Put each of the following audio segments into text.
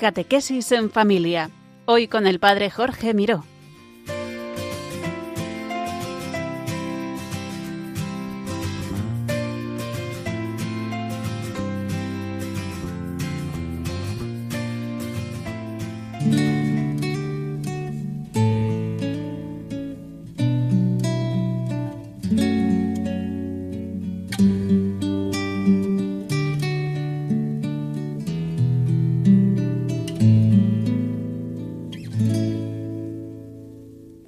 Catequesis en Familia. Hoy con el Padre Jorge Miró.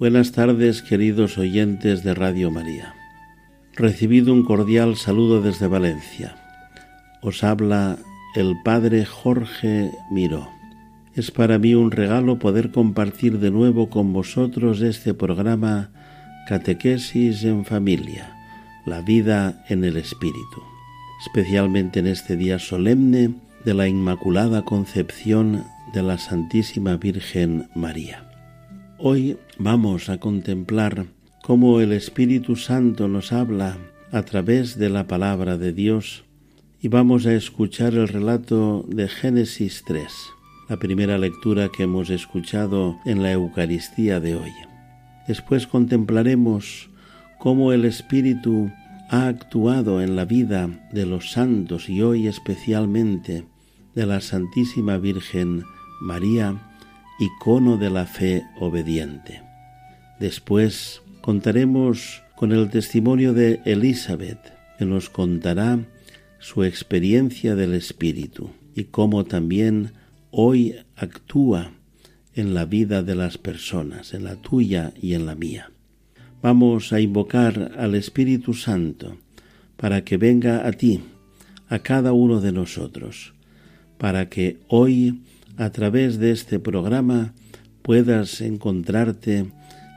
Buenas tardes, queridos oyentes de Radio María. Recibido un cordial saludo desde Valencia. Os habla el Padre Jorge Miró. Es para mí un regalo poder compartir de nuevo con vosotros este programa Catequesis en Familia, la vida en el Espíritu, especialmente en este día solemne de la Inmaculada Concepción de la Santísima Virgen María. Hoy vamos a contemplar cómo el Espíritu Santo nos habla a través de la palabra de Dios y vamos a escuchar el relato de Génesis 3, la primera lectura que hemos escuchado en la Eucaristía de hoy. Después contemplaremos cómo el Espíritu ha actuado en la vida de los santos y hoy especialmente de la Santísima Virgen María, icono de la fe obediente. Después contaremos con el testimonio de Elizabeth, que nos contará su experiencia del Espíritu y cómo también hoy actúa en la vida de las personas, en la tuya y en la mía. Vamos a invocar al Espíritu Santo para que venga a ti, a cada uno de nosotros, para que hoy a través de este programa puedas encontrarte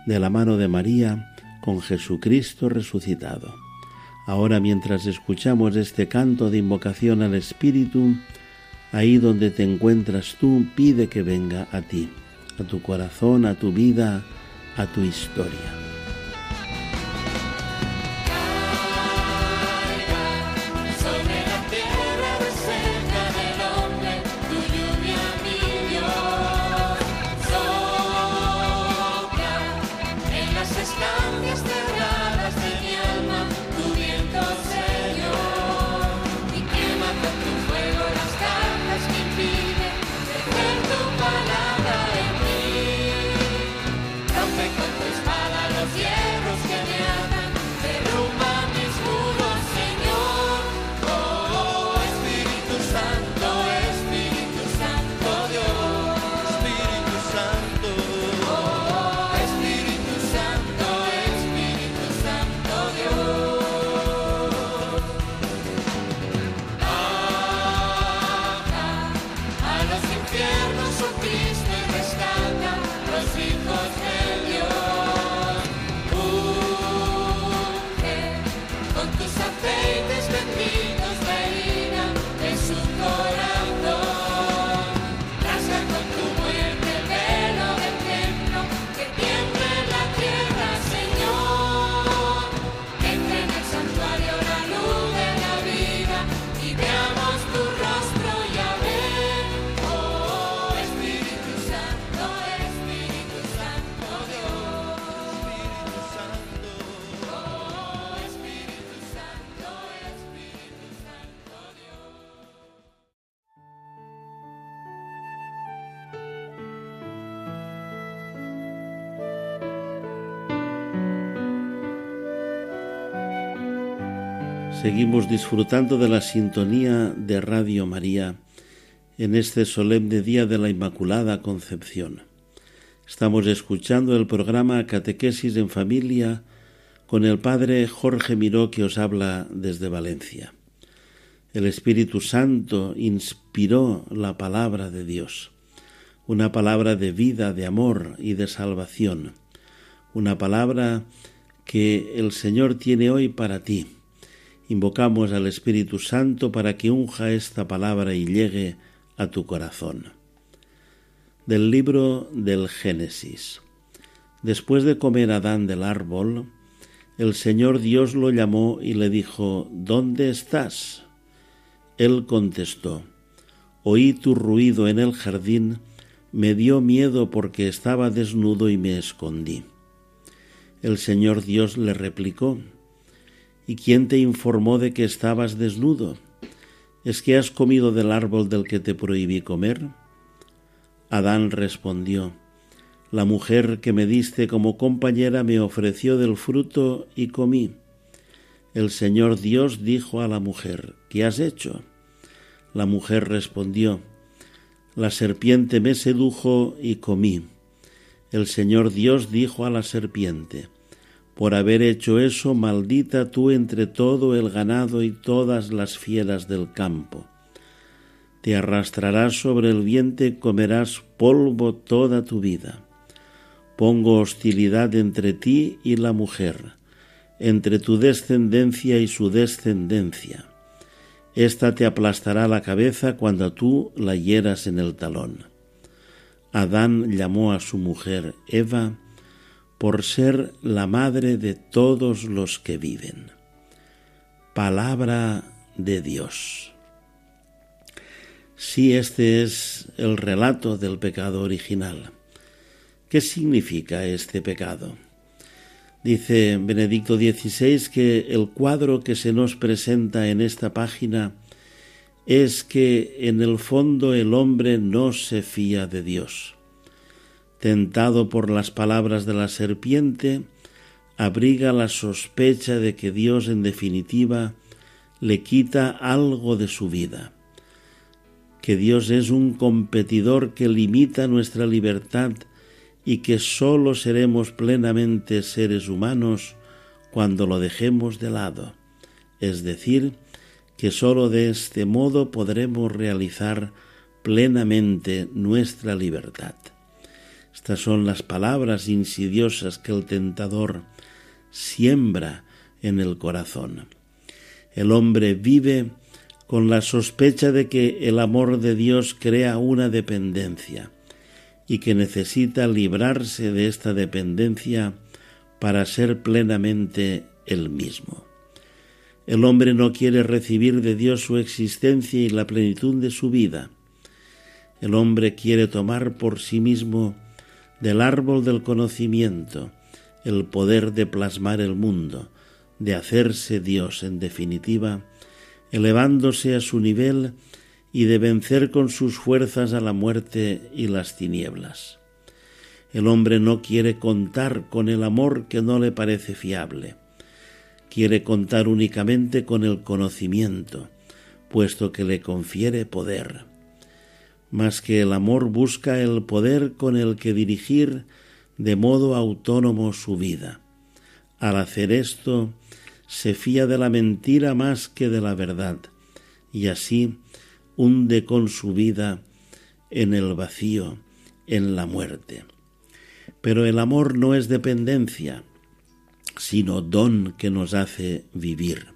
de la mano de María con Jesucristo resucitado. Ahora mientras escuchamos este canto de invocación al Espíritu, ahí donde te encuentras tú, pide que venga a ti, a tu corazón, a tu vida, a tu historia. Christmas. Seguimos disfrutando de la sintonía de Radio María en este solemne día de la Inmaculada Concepción. Estamos escuchando el programa Catequesis en Familia con el Padre Jorge Miró que os habla desde Valencia. El Espíritu Santo inspiró la palabra de Dios, una palabra de vida, de amor y de salvación, una palabra que el Señor tiene hoy para ti invocamos al Espíritu Santo para que unja esta palabra y llegue a tu corazón. Del libro del Génesis. Después de comer Adán del árbol, el Señor Dios lo llamó y le dijo, ¿Dónde estás? Él contestó, oí tu ruido en el jardín, me dio miedo porque estaba desnudo y me escondí. El Señor Dios le replicó, ¿Y quién te informó de que estabas desnudo? ¿Es que has comido del árbol del que te prohibí comer? Adán respondió, La mujer que me diste como compañera me ofreció del fruto y comí. El Señor Dios dijo a la mujer, ¿qué has hecho? La mujer respondió, La serpiente me sedujo y comí. El Señor Dios dijo a la serpiente, por haber hecho eso, maldita tú entre todo el ganado y todas las fieras del campo. Te arrastrarás sobre el vientre y comerás polvo toda tu vida. Pongo hostilidad entre ti y la mujer, entre tu descendencia y su descendencia. Esta te aplastará la cabeza cuando tú la hieras en el talón. Adán llamó a su mujer Eva, por ser la madre de todos los que viven. Palabra de Dios. Si este es el relato del pecado original. ¿Qué significa este pecado? Dice Benedicto XVI que el cuadro que se nos presenta en esta página es que en el fondo el hombre no se fía de Dios tentado por las palabras de la serpiente, abriga la sospecha de que Dios en definitiva le quita algo de su vida, que Dios es un competidor que limita nuestra libertad y que sólo seremos plenamente seres humanos cuando lo dejemos de lado, es decir, que sólo de este modo podremos realizar plenamente nuestra libertad. Estas son las palabras insidiosas que el tentador siembra en el corazón. El hombre vive con la sospecha de que el amor de Dios crea una dependencia y que necesita librarse de esta dependencia para ser plenamente el mismo. El hombre no quiere recibir de Dios su existencia y la plenitud de su vida. El hombre quiere tomar por sí mismo del árbol del conocimiento, el poder de plasmar el mundo, de hacerse Dios en definitiva, elevándose a su nivel y de vencer con sus fuerzas a la muerte y las tinieblas. El hombre no quiere contar con el amor que no le parece fiable, quiere contar únicamente con el conocimiento, puesto que le confiere poder más que el amor busca el poder con el que dirigir de modo autónomo su vida. Al hacer esto, se fía de la mentira más que de la verdad, y así hunde con su vida en el vacío, en la muerte. Pero el amor no es dependencia, sino don que nos hace vivir.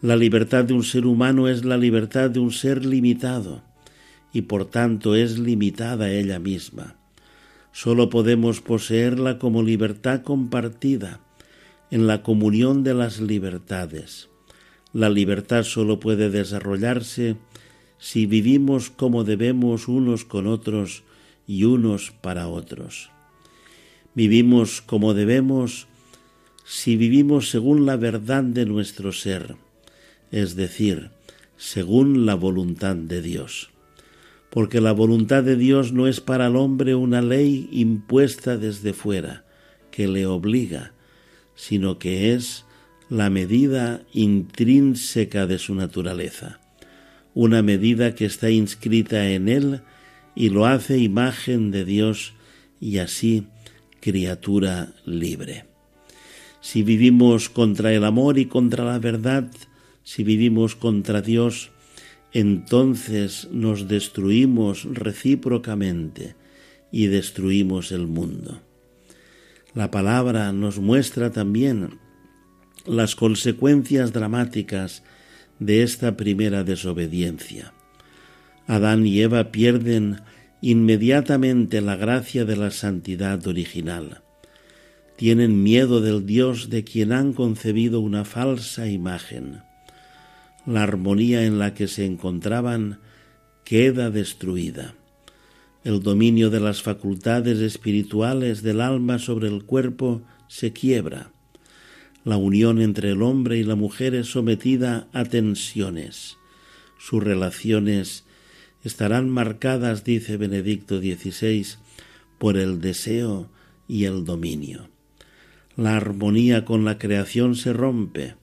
La libertad de un ser humano es la libertad de un ser limitado, y por tanto es limitada ella misma. Sólo podemos poseerla como libertad compartida, en la comunión de las libertades. La libertad sólo puede desarrollarse si vivimos como debemos unos con otros y unos para otros. Vivimos como debemos si vivimos según la verdad de nuestro ser, es decir, según la voluntad de Dios porque la voluntad de Dios no es para el hombre una ley impuesta desde fuera, que le obliga, sino que es la medida intrínseca de su naturaleza, una medida que está inscrita en él y lo hace imagen de Dios y así criatura libre. Si vivimos contra el amor y contra la verdad, si vivimos contra Dios, entonces nos destruimos recíprocamente y destruimos el mundo. La palabra nos muestra también las consecuencias dramáticas de esta primera desobediencia. Adán y Eva pierden inmediatamente la gracia de la santidad original. Tienen miedo del Dios de quien han concebido una falsa imagen la armonía en la que se encontraban queda destruida. El dominio de las facultades espirituales del alma sobre el cuerpo se quiebra. La unión entre el hombre y la mujer es sometida a tensiones. Sus relaciones estarán marcadas, dice Benedicto XVI, por el deseo y el dominio. La armonía con la creación se rompe.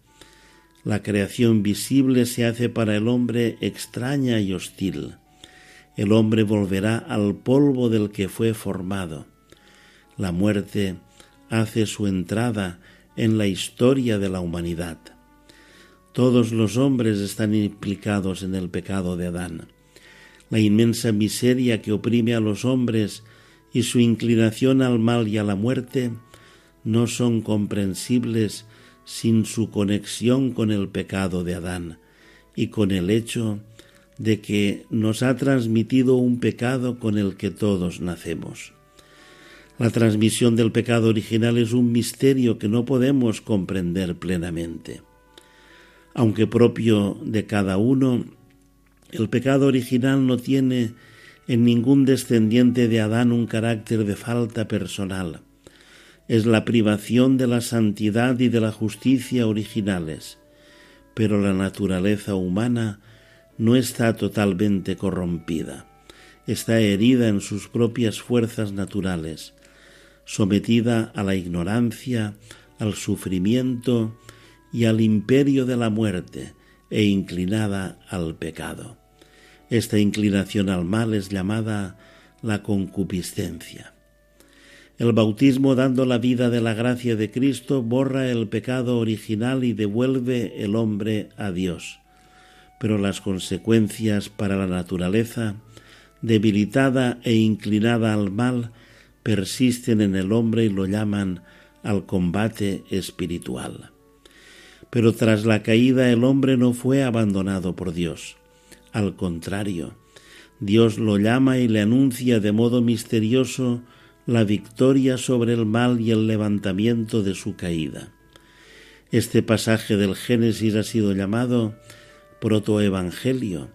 La creación visible se hace para el hombre extraña y hostil. El hombre volverá al polvo del que fue formado. La muerte hace su entrada en la historia de la humanidad. Todos los hombres están implicados en el pecado de Adán. La inmensa miseria que oprime a los hombres y su inclinación al mal y a la muerte no son comprensibles sin su conexión con el pecado de Adán y con el hecho de que nos ha transmitido un pecado con el que todos nacemos. La transmisión del pecado original es un misterio que no podemos comprender plenamente. Aunque propio de cada uno, el pecado original no tiene en ningún descendiente de Adán un carácter de falta personal. Es la privación de la santidad y de la justicia originales, pero la naturaleza humana no está totalmente corrompida, está herida en sus propias fuerzas naturales, sometida a la ignorancia, al sufrimiento y al imperio de la muerte e inclinada al pecado. Esta inclinación al mal es llamada la concupiscencia. El bautismo dando la vida de la gracia de Cristo borra el pecado original y devuelve el hombre a Dios. Pero las consecuencias para la naturaleza, debilitada e inclinada al mal, persisten en el hombre y lo llaman al combate espiritual. Pero tras la caída el hombre no fue abandonado por Dios. Al contrario, Dios lo llama y le anuncia de modo misterioso la victoria sobre el mal y el levantamiento de su caída. Este pasaje del Génesis ha sido llamado protoevangelio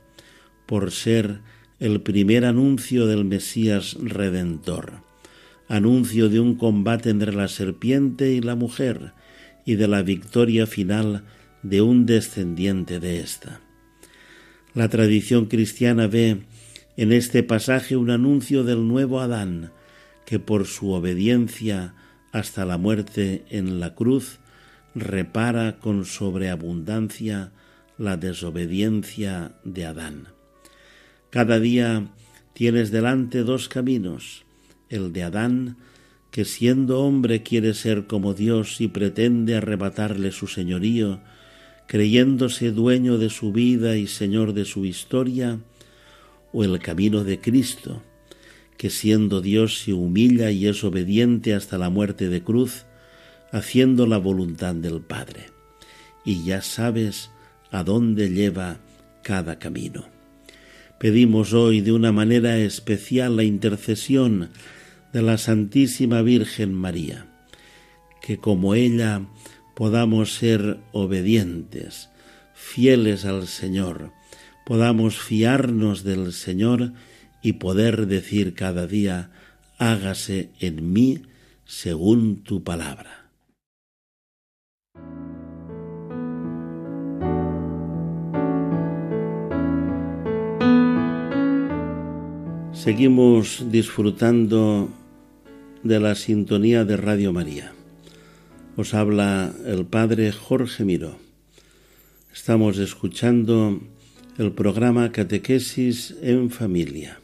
por ser el primer anuncio del Mesías redentor anuncio de un combate entre la serpiente y la mujer y de la victoria final de un descendiente de ésta. La tradición cristiana ve en este pasaje un anuncio del nuevo Adán, que por su obediencia hasta la muerte en la cruz repara con sobreabundancia la desobediencia de Adán. Cada día tienes delante dos caminos, el de Adán, que siendo hombre quiere ser como Dios y pretende arrebatarle su señorío, creyéndose dueño de su vida y señor de su historia, o el camino de Cristo, que siendo Dios se humilla y es obediente hasta la muerte de cruz, haciendo la voluntad del Padre. Y ya sabes a dónde lleva cada camino. Pedimos hoy de una manera especial la intercesión de la Santísima Virgen María, que como ella podamos ser obedientes, fieles al Señor, podamos fiarnos del Señor y poder decir cada día, hágase en mí según tu palabra. Seguimos disfrutando de la sintonía de Radio María. Os habla el Padre Jorge Miró. Estamos escuchando el programa Catequesis en Familia.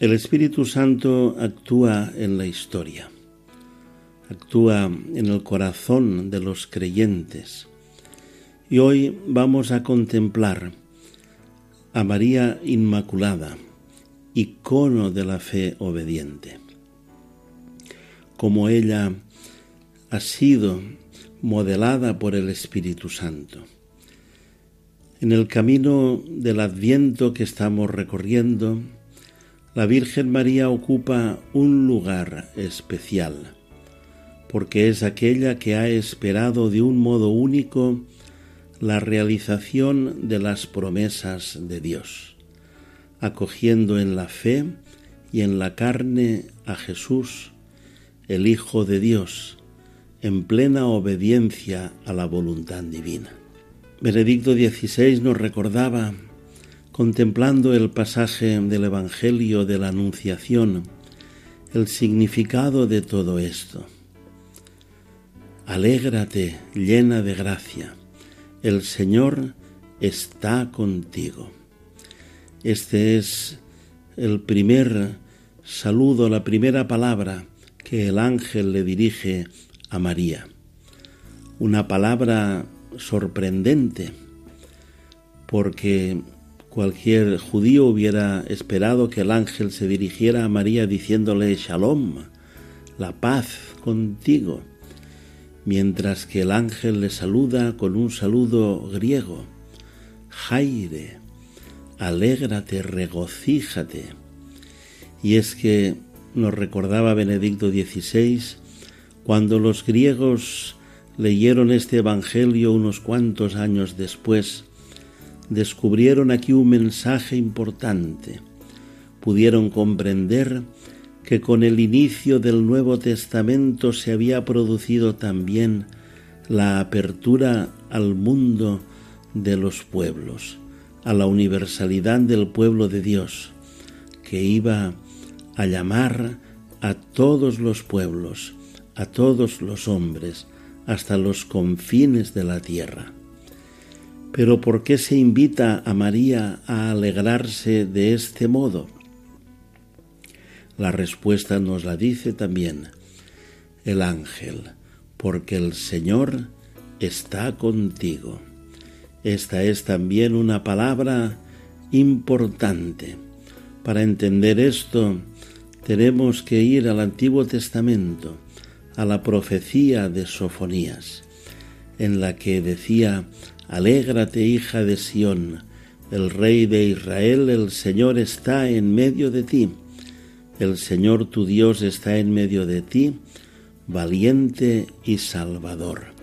El Espíritu Santo actúa en la historia, actúa en el corazón de los creyentes. Y hoy vamos a contemplar a María Inmaculada, icono de la fe obediente. Como ella ha sido modelada por el Espíritu Santo. En el camino del adviento que estamos recorriendo, la Virgen María ocupa un lugar especial, porque es aquella que ha esperado de un modo único la realización de las promesas de Dios, acogiendo en la fe y en la carne a Jesús, el Hijo de Dios, en plena obediencia a la voluntad divina. Benedicto XVI nos recordaba, contemplando el pasaje del Evangelio de la Anunciación, el significado de todo esto. Alégrate llena de gracia, el Señor está contigo. Este es el primer saludo, la primera palabra que el ángel le dirige a María. Una palabra sorprendente, porque cualquier judío hubiera esperado que el ángel se dirigiera a María diciéndole Shalom, la paz contigo, mientras que el ángel le saluda con un saludo griego, Jaire, alégrate, regocíjate. Y es que nos recordaba Benedicto XVI cuando los griegos leyeron este Evangelio unos cuantos años después, descubrieron aquí un mensaje importante. Pudieron comprender que con el inicio del Nuevo Testamento se había producido también la apertura al mundo de los pueblos, a la universalidad del pueblo de Dios, que iba a llamar a todos los pueblos, a todos los hombres, hasta los confines de la tierra. Pero ¿por qué se invita a María a alegrarse de este modo? La respuesta nos la dice también el ángel, porque el Señor está contigo. Esta es también una palabra importante. Para entender esto, tenemos que ir al Antiguo Testamento, a la profecía de Sofonías, en la que decía, Alégrate, hija de Sión, el rey de Israel, el Señor está en medio de ti, el Señor tu Dios está en medio de ti, valiente y salvador.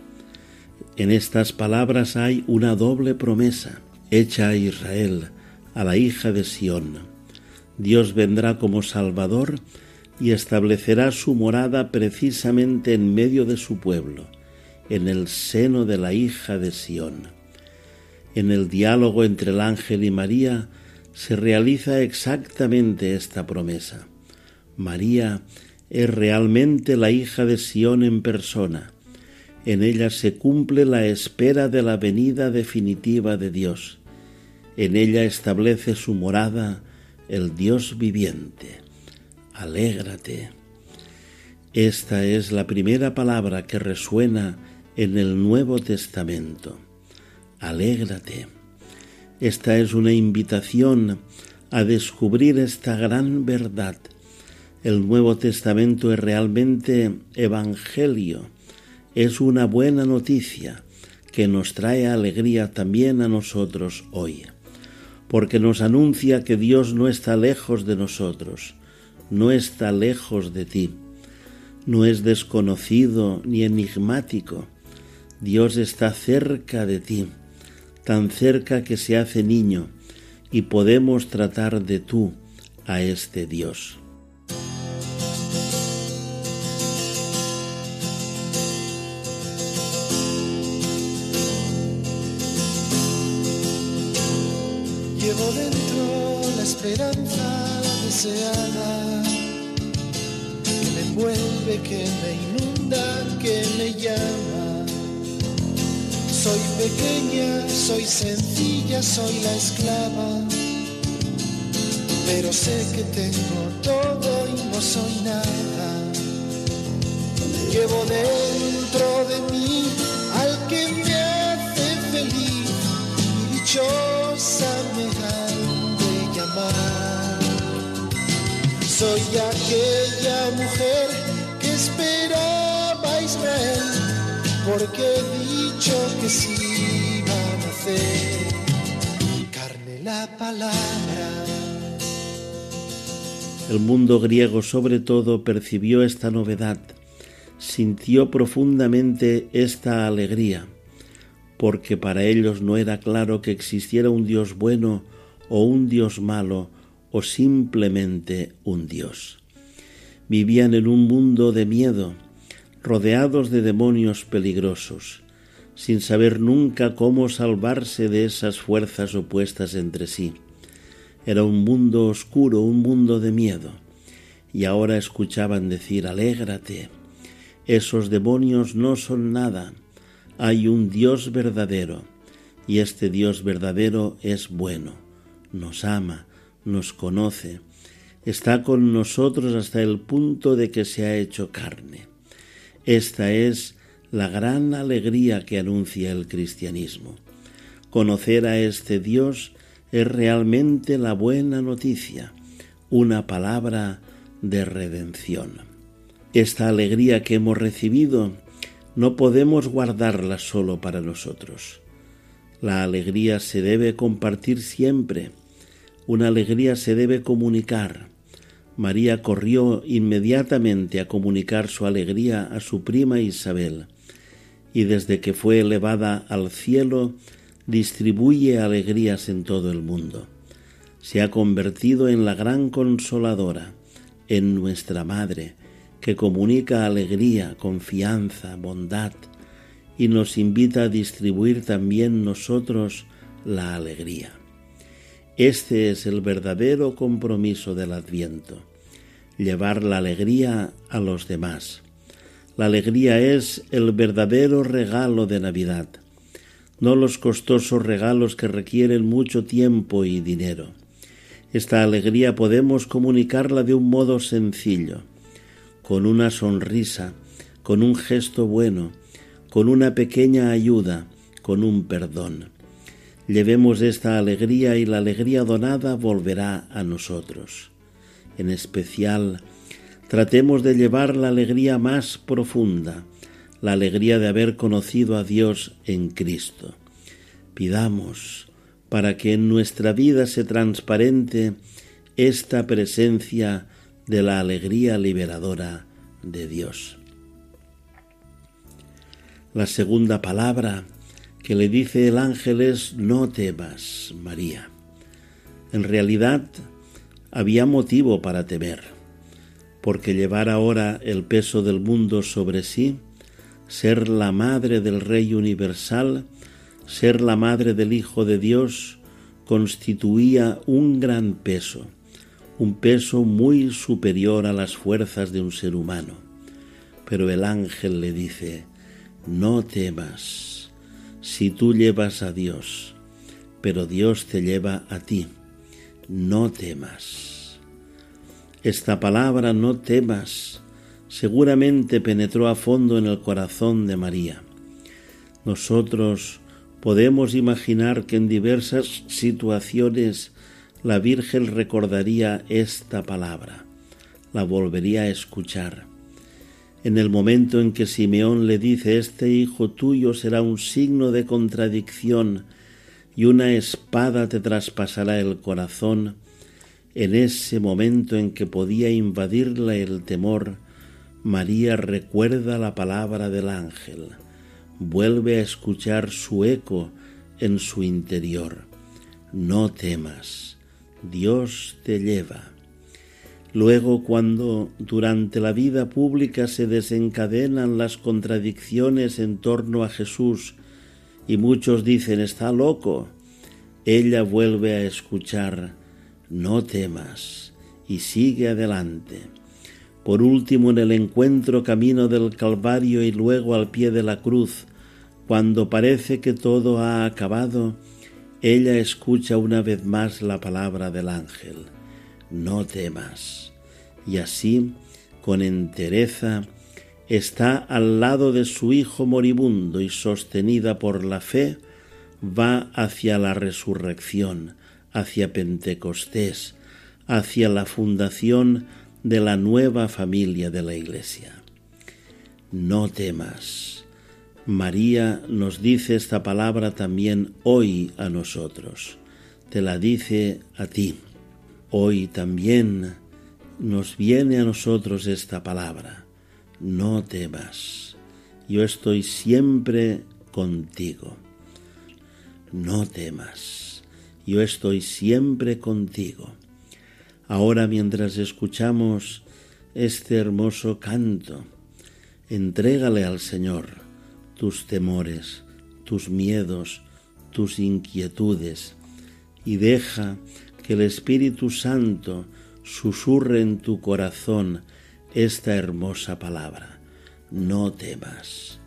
En estas palabras hay una doble promesa hecha a Israel, a la hija de Sión. Dios vendrá como Salvador y establecerá su morada precisamente en medio de su pueblo, en el seno de la hija de Sión. En el diálogo entre el ángel y María se realiza exactamente esta promesa. María es realmente la hija de Sión en persona. En ella se cumple la espera de la venida definitiva de Dios. En ella establece su morada el Dios viviente. Alégrate. Esta es la primera palabra que resuena en el Nuevo Testamento. Alégrate. Esta es una invitación a descubrir esta gran verdad. El Nuevo Testamento es realmente evangelio, es una buena noticia que nos trae alegría también a nosotros hoy porque nos anuncia que Dios no está lejos de nosotros, no está lejos de ti, no es desconocido ni enigmático, Dios está cerca de ti, tan cerca que se hace niño, y podemos tratar de tú a este Dios. esperanza deseada que me envuelve, que me pequeña, soy sencilla, soy la esclava, pero sé que tengo todo y no soy nada. Llevo dentro de mí al que me hace feliz y dichosa me da Soy aquella mujer porque he dicho que sí iba a. Carne la palabra. El mundo griego sobre todo percibió esta novedad, sintió profundamente esta alegría, porque para ellos no era claro que existiera un Dios bueno o un Dios malo o simplemente un Dios. Vivían en un mundo de miedo, rodeados de demonios peligrosos, sin saber nunca cómo salvarse de esas fuerzas opuestas entre sí. Era un mundo oscuro, un mundo de miedo. Y ahora escuchaban decir, alégrate, esos demonios no son nada, hay un Dios verdadero, y este Dios verdadero es bueno, nos ama, nos conoce, está con nosotros hasta el punto de que se ha hecho carne. Esta es la gran alegría que anuncia el cristianismo. Conocer a este Dios es realmente la buena noticia, una palabra de redención. Esta alegría que hemos recibido no podemos guardarla solo para nosotros. La alegría se debe compartir siempre, una alegría se debe comunicar. María corrió inmediatamente a comunicar su alegría a su prima Isabel, y desde que fue elevada al cielo distribuye alegrías en todo el mundo. Se ha convertido en la gran consoladora, en nuestra Madre, que comunica alegría, confianza, bondad, y nos invita a distribuir también nosotros la alegría. Este es el verdadero compromiso del Adviento, llevar la alegría a los demás. La alegría es el verdadero regalo de Navidad no los costosos regalos que requieren mucho tiempo y dinero. Esta alegría podemos comunicarla de un modo sencillo, con una sonrisa, con un gesto bueno, con una pequeña ayuda, con un perdón. Llevemos esta alegría y la alegría donada volverá a nosotros. En especial, tratemos de llevar la alegría más profunda, la alegría de haber conocido a Dios en Cristo. Pidamos para que en nuestra vida se transparente esta presencia de la alegría liberadora de Dios. La segunda palabra que le dice el ángel es no temas, María. En realidad había motivo para temer, porque llevar ahora el peso del mundo sobre sí ser la madre del Rey universal, ser la madre del Hijo de Dios, constituía un gran peso, un peso muy superior a las fuerzas de un ser humano. Pero el ángel le dice, no temas, si tú llevas a Dios, pero Dios te lleva a ti, no temas. Esta palabra no temas seguramente penetró a fondo en el corazón de María. Nosotros podemos imaginar que en diversas situaciones la Virgen recordaría esta palabra, la volvería a escuchar. En el momento en que Simeón le dice, este hijo tuyo será un signo de contradicción y una espada te traspasará el corazón, en ese momento en que podía invadirla el temor, María recuerda la palabra del ángel, vuelve a escuchar su eco en su interior. No temas, Dios te lleva. Luego, cuando durante la vida pública se desencadenan las contradicciones en torno a Jesús y muchos dicen está loco, ella vuelve a escuchar no temas y sigue adelante. Por último en el encuentro camino del Calvario y luego al pie de la cruz, cuando parece que todo ha acabado, ella escucha una vez más la palabra del ángel, no temas. Y así, con entereza, está al lado de su Hijo moribundo y sostenida por la fe, va hacia la resurrección, hacia Pentecostés, hacia la fundación de la nueva familia de la Iglesia. No temas. María nos dice esta palabra también hoy a nosotros. Te la dice a ti. Hoy también nos viene a nosotros esta palabra. No temas. Yo estoy siempre contigo. no temas, yo estoy siempre contigo. Ahora mientras escuchamos este hermoso canto, entrégale al Señor tus temores, tus miedos, tus inquietudes, y deja que el Espíritu Santo susurre en tu corazón esta hermosa palabra. No temas,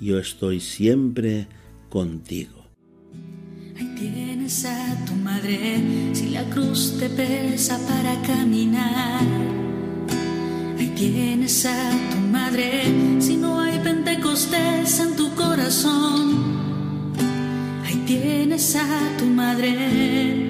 yo estoy siempre contigo. Ahí tienes a tu madre, si la cruz te pesa para caminar. Ahí tienes a tu madre, si no hay pentecostés en tu corazón. Ahí tienes a tu madre,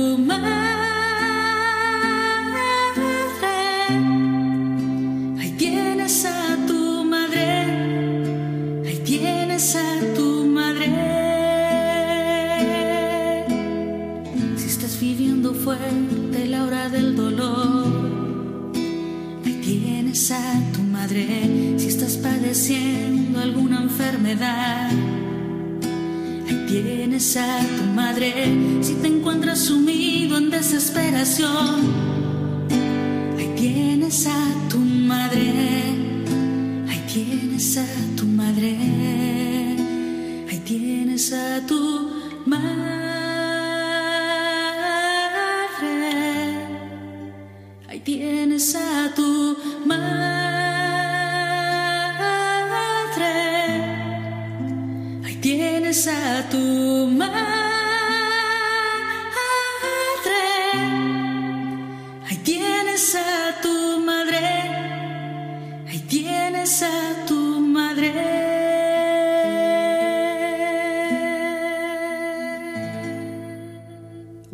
si estás padeciendo alguna enfermedad. Ahí tienes a tu madre si te encuentras sumido en desesperación. Ahí tienes a tu madre. Ahí tienes a tu madre.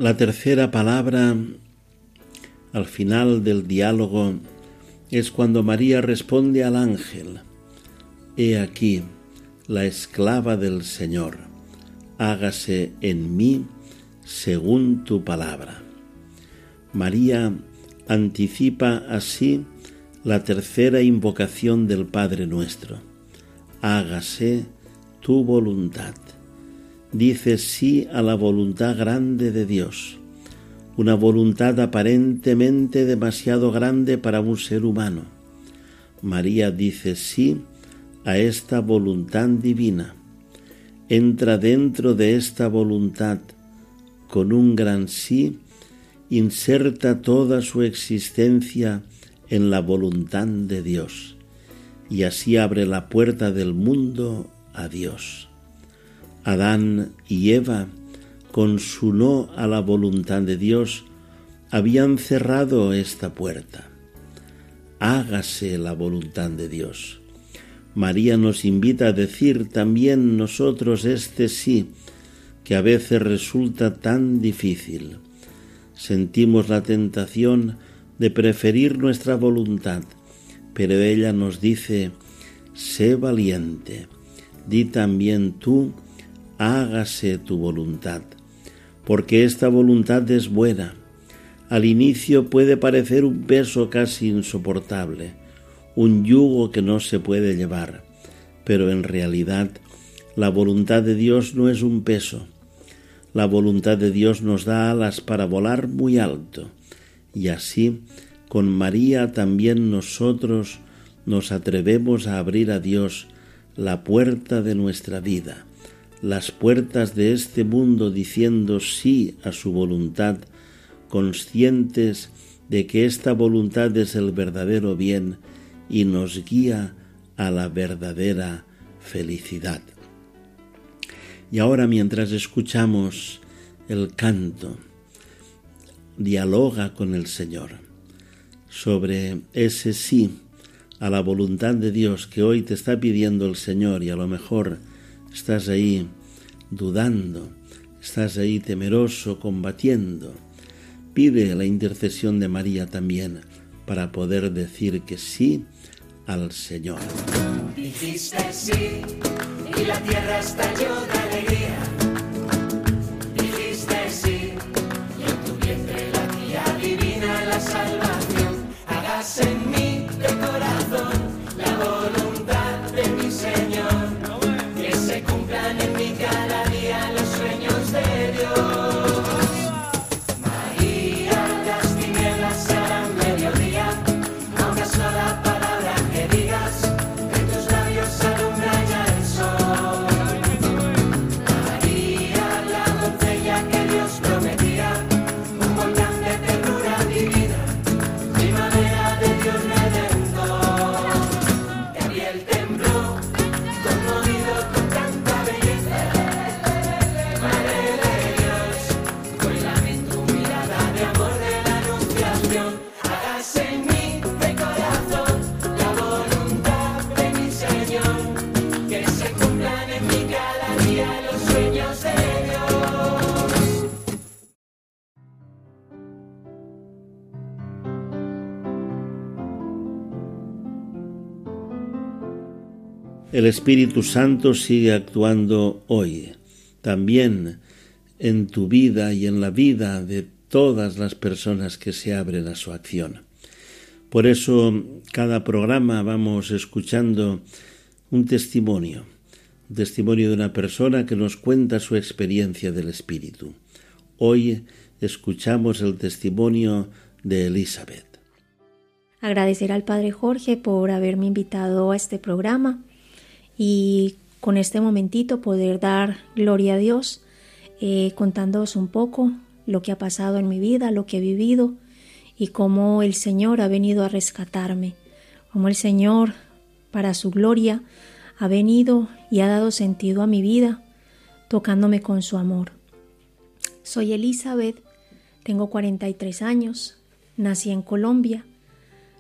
La tercera palabra al final del diálogo es cuando María responde al ángel, He aquí la esclava del Señor, hágase en mí según tu palabra. María anticipa así la tercera invocación del Padre nuestro, hágase tu voluntad. Dice sí a la voluntad grande de Dios una voluntad aparentemente demasiado grande para un ser humano. María dice sí a esta voluntad divina. Entra dentro de esta voluntad con un gran sí, inserta toda su existencia en la voluntad de Dios y así abre la puerta del mundo a Dios. Adán y Eva con su no a la voluntad de Dios, habían cerrado esta puerta. Hágase la voluntad de Dios. María nos invita a decir también nosotros este sí, que a veces resulta tan difícil. Sentimos la tentación de preferir nuestra voluntad, pero ella nos dice, sé valiente, di también tú, hágase tu voluntad porque esta voluntad es buena. Al inicio puede parecer un peso casi insoportable, un yugo que no se puede llevar, pero en realidad la voluntad de Dios no es un peso. La voluntad de Dios nos da alas para volar muy alto, y así con María también nosotros nos atrevemos a abrir a Dios la puerta de nuestra vida las puertas de este mundo diciendo sí a su voluntad, conscientes de que esta voluntad es el verdadero bien y nos guía a la verdadera felicidad. Y ahora mientras escuchamos el canto, dialoga con el Señor sobre ese sí a la voluntad de Dios que hoy te está pidiendo el Señor y a lo mejor estás ahí dudando, estás ahí temeroso, combatiendo. Pide la intercesión de María también para poder decir que sí al Señor. Dijiste sí y la tierra estalló de alegría. Dijiste sí y en tu vientre la tía divina la salvación. Hagas en mí El Espíritu Santo sigue actuando hoy, también en tu vida y en la vida de todas las personas que se abren a su acción. Por eso, cada programa vamos escuchando un testimonio, un testimonio de una persona que nos cuenta su experiencia del Espíritu. Hoy escuchamos el testimonio de Elizabeth. Agradecer al Padre Jorge por haberme invitado a este programa y con este momentito poder dar gloria a Dios eh, contándoos un poco lo que ha pasado en mi vida, lo que he vivido y cómo el Señor ha venido a rescatarme, cómo el Señor, para su gloria, ha venido y ha dado sentido a mi vida, tocándome con su amor. Soy Elizabeth, tengo 43 años, nací en Colombia,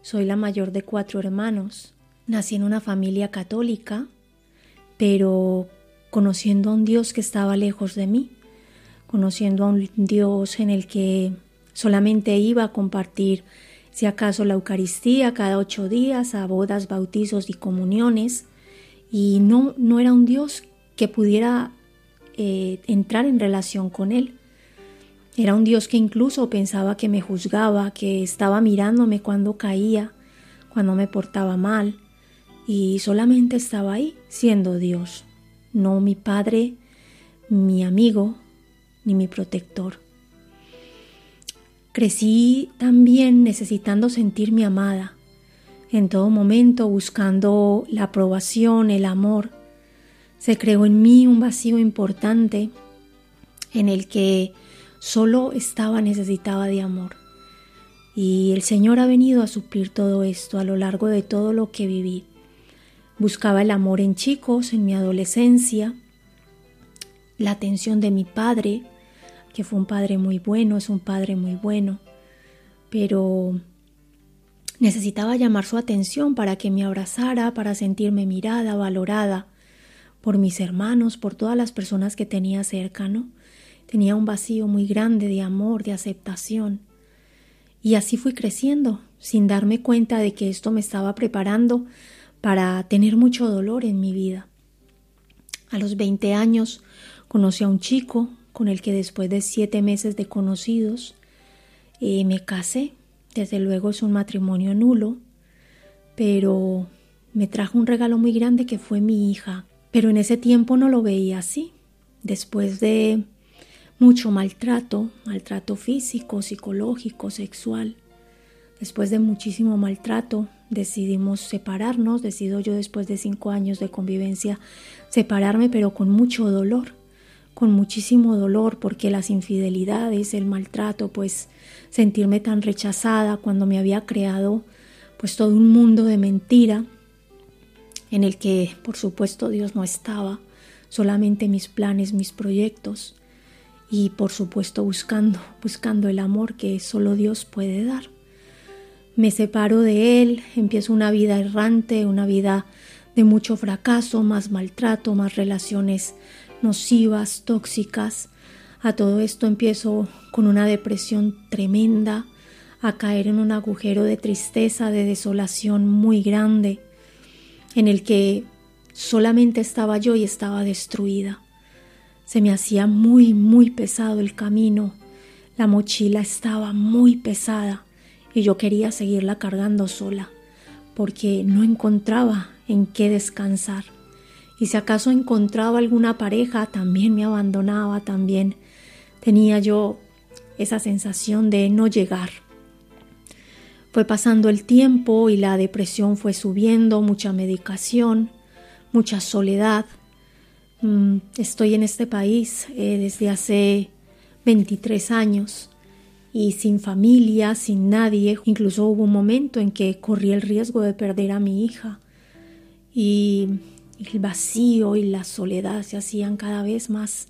soy la mayor de cuatro hermanos, nací en una familia católica, pero conociendo a un Dios que estaba lejos de mí, conociendo a un Dios en el que solamente iba a compartir, si acaso, la Eucaristía cada ocho días, a bodas, bautizos y comuniones, y no, no era un Dios que pudiera eh, entrar en relación con Él. Era un Dios que incluso pensaba que me juzgaba, que estaba mirándome cuando caía, cuando me portaba mal, y solamente estaba ahí siendo Dios, no mi Padre, mi amigo, ni mi protector. Crecí también necesitando sentirme amada, en todo momento buscando la aprobación, el amor. Se creó en mí un vacío importante en el que solo estaba necesitada de amor. Y el Señor ha venido a suplir todo esto a lo largo de todo lo que viví. Buscaba el amor en chicos, en mi adolescencia, la atención de mi padre, que fue un padre muy bueno, es un padre muy bueno, pero necesitaba llamar su atención para que me abrazara, para sentirme mirada, valorada por mis hermanos, por todas las personas que tenía cerca, ¿no? Tenía un vacío muy grande de amor, de aceptación. Y así fui creciendo, sin darme cuenta de que esto me estaba preparando para tener mucho dolor en mi vida. A los 20 años conocí a un chico con el que después de siete meses de conocidos eh, me casé. Desde luego es un matrimonio nulo, pero me trajo un regalo muy grande que fue mi hija. Pero en ese tiempo no lo veía así. Después de mucho maltrato, maltrato físico, psicológico, sexual, después de muchísimo maltrato, decidimos separarnos, decido yo después de cinco años de convivencia separarme, pero con mucho dolor, con muchísimo dolor, porque las infidelidades, el maltrato, pues sentirme tan rechazada cuando me había creado pues todo un mundo de mentira en el que por supuesto Dios no estaba, solamente mis planes, mis proyectos y por supuesto buscando, buscando el amor que solo Dios puede dar me separo de él, empiezo una vida errante, una vida de mucho fracaso, más maltrato, más relaciones nocivas, tóxicas. A todo esto empiezo con una depresión tremenda, a caer en un agujero de tristeza, de desolación muy grande, en el que solamente estaba yo y estaba destruida. Se me hacía muy, muy pesado el camino. La mochila estaba muy pesada y yo quería seguirla cargando sola porque no encontraba en qué descansar. Y si acaso encontraba alguna pareja, también me abandonaba, también tenía yo esa sensación de no llegar. Fue pasando el tiempo y la depresión fue subiendo, mucha medicación, mucha soledad. Mm, estoy en este país eh, desde hace 23 años y sin familia, sin nadie. Incluso hubo un momento en que corrí el riesgo de perder a mi hija. Y el vacío y la soledad se hacían cada vez más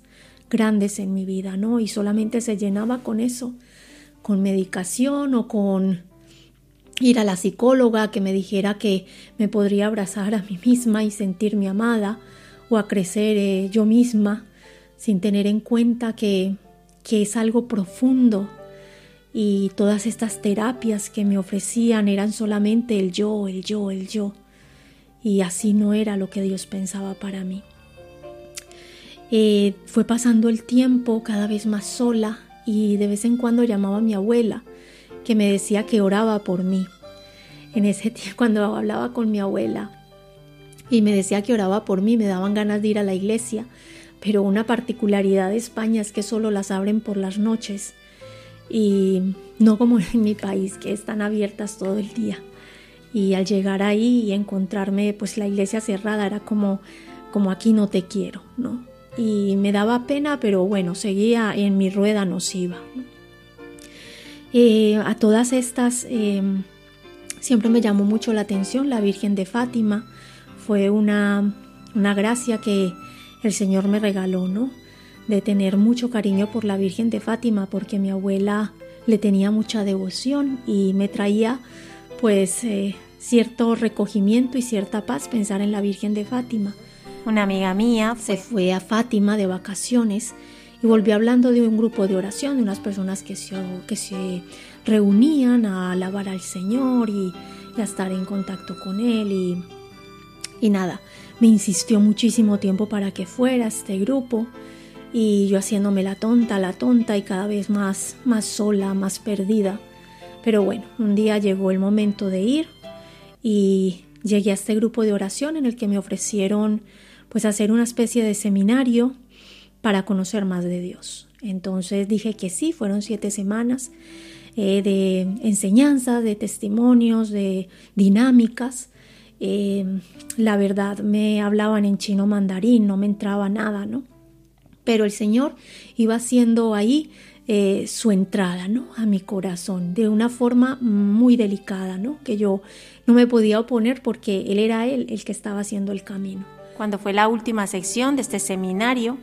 grandes en mi vida, ¿no? Y solamente se llenaba con eso, con medicación o con ir a la psicóloga que me dijera que me podría abrazar a mí misma y sentirme amada o a crecer eh, yo misma sin tener en cuenta que, que es algo profundo y todas estas terapias que me ofrecían eran solamente el yo, el yo, el yo y así no era lo que Dios pensaba para mí. Eh, fue pasando el tiempo cada vez más sola y de vez en cuando llamaba a mi abuela que me decía que oraba por mí. En ese tiempo cuando hablaba con mi abuela y me decía que oraba por mí, me daban ganas de ir a la iglesia, pero una particularidad de España es que solo las abren por las noches y no como en mi país que están abiertas todo el día y al llegar ahí y encontrarme pues la iglesia cerrada era como como aquí no te quiero, ¿no? Y me daba pena, pero bueno, seguía en mi rueda nociva. Eh, a todas estas em, siempre me llamó mucho la atención la Virgen de Fátima. Fue una, una gracia que el Señor me regaló, ¿no? De tener mucho cariño por la Virgen de Fátima, porque mi abuela le tenía mucha devoción y me traía pues eh, cierto recogimiento y cierta paz pensar en la Virgen de Fátima. Una amiga mía se fue a Fátima de vacaciones y volvió hablando de un grupo de oración, de unas personas que se, que se reunían a alabar al Señor y, a estar en contacto con Él y, y nada, me insistió muchísimo tiempo para que fuera este grupo y yo haciéndome la tonta, la tonta y cada vez más, más sola, más perdida. Pero bueno, un día llegó el momento de ir y llegué a este grupo de oración en el que me ofrecieron pues hacer una especie de seminario para conocer más de Dios. Entonces dije que sí, fueron siete semanas eh, de enseñanzas, de testimonios, de dinámicas. Eh, la verdad me hablaban en chino mandarín, no me entraba nada, ¿no? Pero el Señor iba haciendo ahí eh, su entrada ¿no? a mi corazón de una forma muy delicada, ¿no? que yo no me podía oponer porque Él era Él el que estaba haciendo el camino. Cuando fue la última sección de este seminario,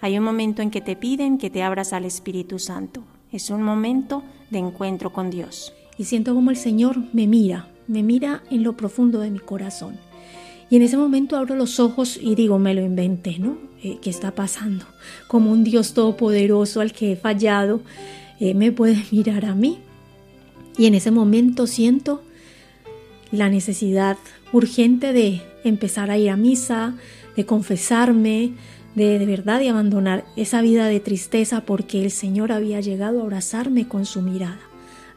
hay un momento en que te piden que te abras al Espíritu Santo. Es un momento de encuentro con Dios. Y siento como el Señor me mira, me mira en lo profundo de mi corazón. Y en ese momento abro los ojos y digo, me lo inventé, ¿no? Eh, qué está pasando, como un Dios todopoderoso al que he fallado, eh, me puede mirar a mí. Y en ese momento siento la necesidad urgente de empezar a ir a misa, de confesarme, de de verdad de abandonar esa vida de tristeza porque el Señor había llegado a abrazarme con su mirada,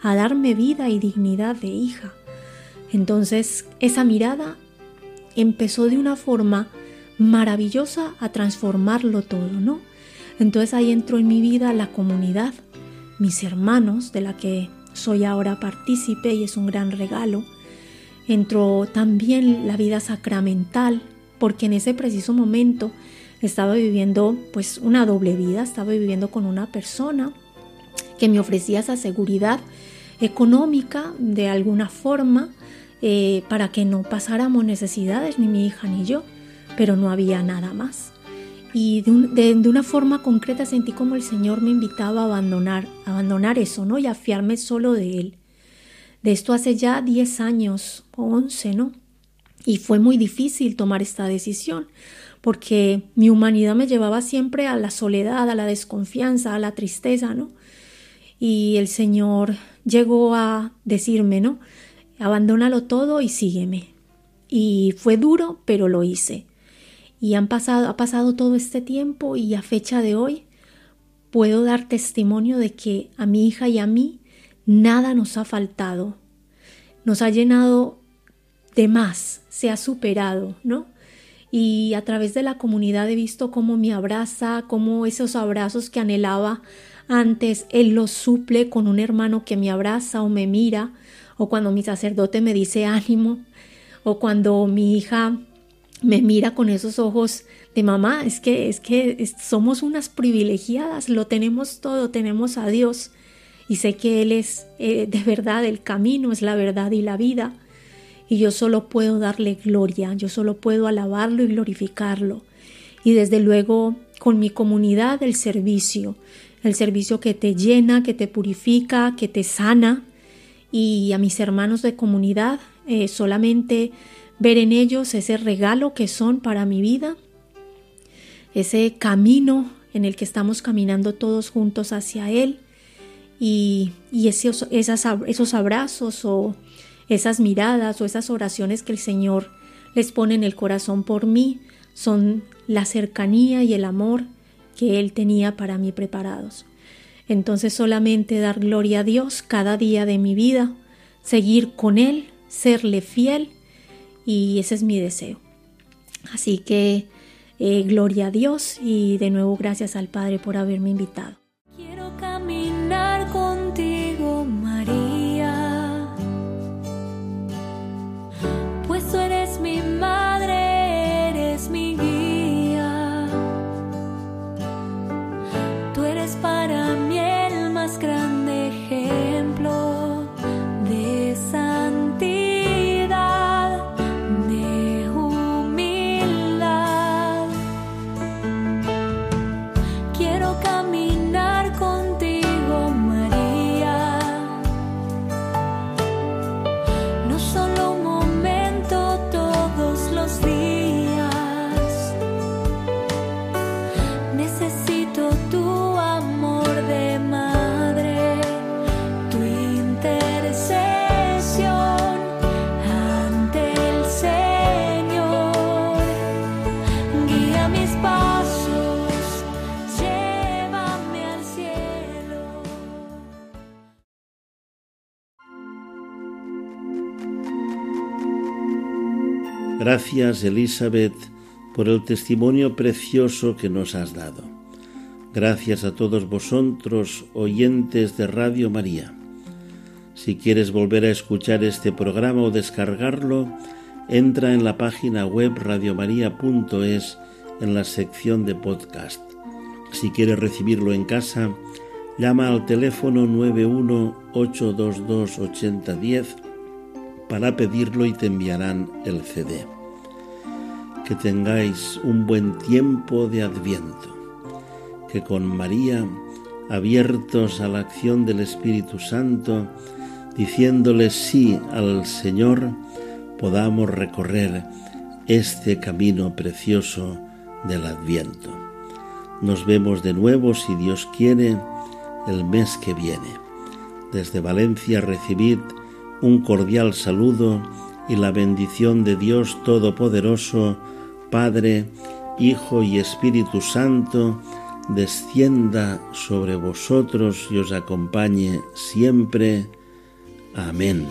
a darme vida y dignidad de hija. Entonces esa mirada empezó de una forma maravillosa a transformarlo todo, ¿no? Entonces ahí entró en mi vida la comunidad, mis hermanos, de la que soy ahora partícipe y es un gran regalo. Entró también la vida sacramental, porque en ese preciso momento estaba viviendo pues una doble vida, estaba viviendo con una persona que me ofrecía esa seguridad económica de alguna forma eh, para que no pasáramos necesidades ni mi hija ni yo pero no había nada más. Y de, una forma concreta sentí como el Señor me invitaba a abandonar, abandonar eso, ¿no? Y a fiarme solo de Él. De esto hace ya 10 años o 11, ¿no? Y fue muy difícil tomar esta decisión, porque mi humanidad me llevaba siempre a la soledad, a la desconfianza, a la tristeza, ¿no? Y el Señor llegó a decirme, ¿no? Abandónalo todo y sígueme. y fue duro, pero lo hice. Y han pasado, ha pasado todo este tiempo y a fecha de hoy puedo dar testimonio de que a mi hija y a mí nada nos ha faltado. Nos ha llenado de más, se ha superado, ¿no? Y a través de la comunidad he visto cómo me abraza, cómo esos abrazos que anhelaba antes, Él los suple con un hermano que me abraza o me mira, o cuando mi sacerdote me dice ánimo, o cuando mi hija me mira con esos ojos de mamá, es que es que somos unas privilegiadas, lo tenemos todo, tenemos a Dios y sé que Él es eh, de verdad el camino, es la verdad y la vida y yo solo puedo darle gloria, yo solo puedo alabarlo y glorificarlo. Y desde luego con mi comunidad el servicio, el servicio que te llena, que te purifica, que te sana y a mis hermanos de comunidad eh, solamente ver en ellos ese regalo que son para mi vida, ese camino en el que estamos caminando todos juntos hacia Él y, esos, esos abrazos o esas miradas o esas oraciones que el Señor les pone en el corazón por mí son la cercanía y el amor que Él tenía para mí preparados. Entonces solamente dar gloria a Dios cada día de mi vida, seguir con Él, serle fiel y ese es mi deseo. Así que eh, gloria a Dios y de nuevo gracias al Padre por haberme invitado. Gracias, Elizabeth, por el testimonio precioso que nos has dado. Gracias a todos vosotros, oyentes de Radio María. Si quieres volver a escuchar este programa o descargarlo, entra en la página web radiomaria.es en la sección de podcast. Si quieres recibirlo en casa, llama al teléfono 918228010 para pedirlo y te enviarán el CD. Que tengáis un buen tiempo de adviento, que con María, abiertos a la acción del Espíritu Santo, diciéndole sí al Señor, podamos recorrer este camino precioso del adviento. Nos vemos de nuevo, si Dios quiere, el mes que viene. Desde Valencia recibid un cordial saludo y la bendición de Dios Todopoderoso, Padre, Hijo y Espíritu Santo, descienda sobre vosotros y os acompañe siempre. Amén.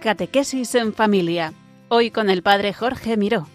Catequesis en familia. Hoy con el Padre Jorge Miró.